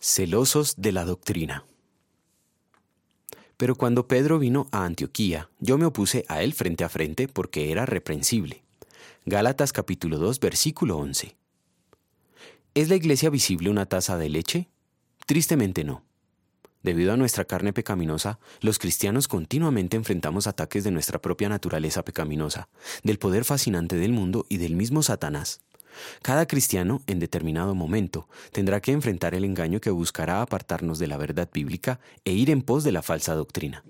celosos de la doctrina. Pero cuando Pedro vino a Antioquía, yo me opuse a él frente a frente porque era reprensible. Gálatas capítulo 2 versículo 11. ¿Es la iglesia visible una taza de leche? Tristemente no. Debido a nuestra carne pecaminosa, los cristianos continuamente enfrentamos ataques de nuestra propia naturaleza pecaminosa, del poder fascinante del mundo y del mismo Satanás. Cada cristiano, en determinado momento, tendrá que enfrentar el engaño que buscará apartarnos de la verdad bíblica e ir en pos de la falsa doctrina.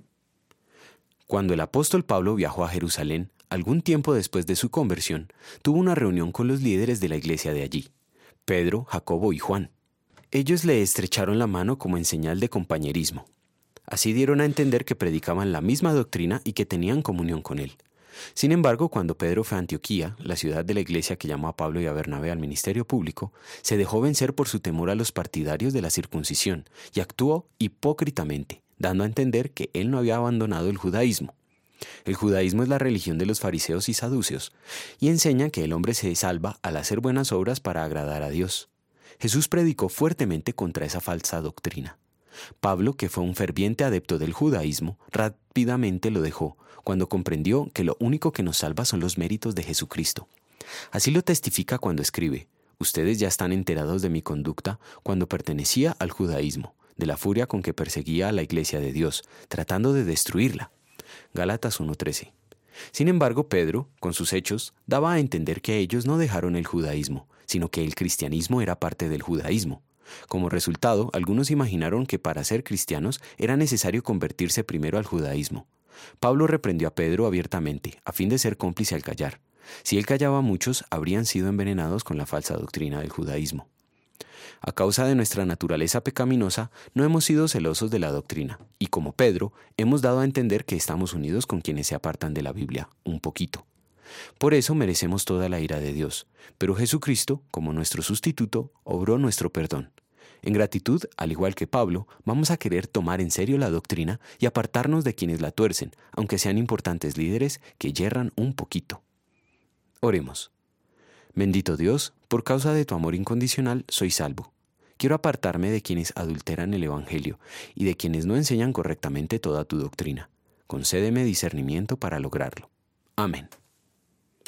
Cuando el apóstol Pablo viajó a Jerusalén, algún tiempo después de su conversión, tuvo una reunión con los líderes de la iglesia de allí, Pedro, Jacobo y Juan. Ellos le estrecharon la mano como en señal de compañerismo. Así dieron a entender que predicaban la misma doctrina y que tenían comunión con él. Sin embargo, cuando Pedro fue a Antioquía, la ciudad de la iglesia que llamó a Pablo y a Bernabé al ministerio público, se dejó vencer por su temor a los partidarios de la circuncisión y actuó hipócritamente, dando a entender que él no había abandonado el judaísmo. El judaísmo es la religión de los fariseos y saduceos, y enseña que el hombre se salva al hacer buenas obras para agradar a Dios. Jesús predicó fuertemente contra esa falsa doctrina. Pablo, que fue un ferviente adepto del judaísmo, rápidamente lo dejó, cuando comprendió que lo único que nos salva son los méritos de Jesucristo. Así lo testifica cuando escribe, Ustedes ya están enterados de mi conducta cuando pertenecía al judaísmo, de la furia con que perseguía a la iglesia de Dios, tratando de destruirla. Gálatas 1.13. Sin embargo, Pedro, con sus hechos, daba a entender que ellos no dejaron el judaísmo, sino que el cristianismo era parte del judaísmo. Como resultado, algunos imaginaron que para ser cristianos era necesario convertirse primero al judaísmo. Pablo reprendió a Pedro abiertamente, a fin de ser cómplice al callar. Si él callaba, muchos habrían sido envenenados con la falsa doctrina del judaísmo. A causa de nuestra naturaleza pecaminosa, no hemos sido celosos de la doctrina, y como Pedro, hemos dado a entender que estamos unidos con quienes se apartan de la Biblia, un poquito. Por eso merecemos toda la ira de Dios, pero Jesucristo, como nuestro sustituto, obró nuestro perdón. En gratitud, al igual que Pablo, vamos a querer tomar en serio la doctrina y apartarnos de quienes la tuercen, aunque sean importantes líderes que yerran un poquito. Oremos. Bendito Dios, por causa de tu amor incondicional soy salvo. Quiero apartarme de quienes adulteran el Evangelio y de quienes no enseñan correctamente toda tu doctrina. Concédeme discernimiento para lograrlo. Amén.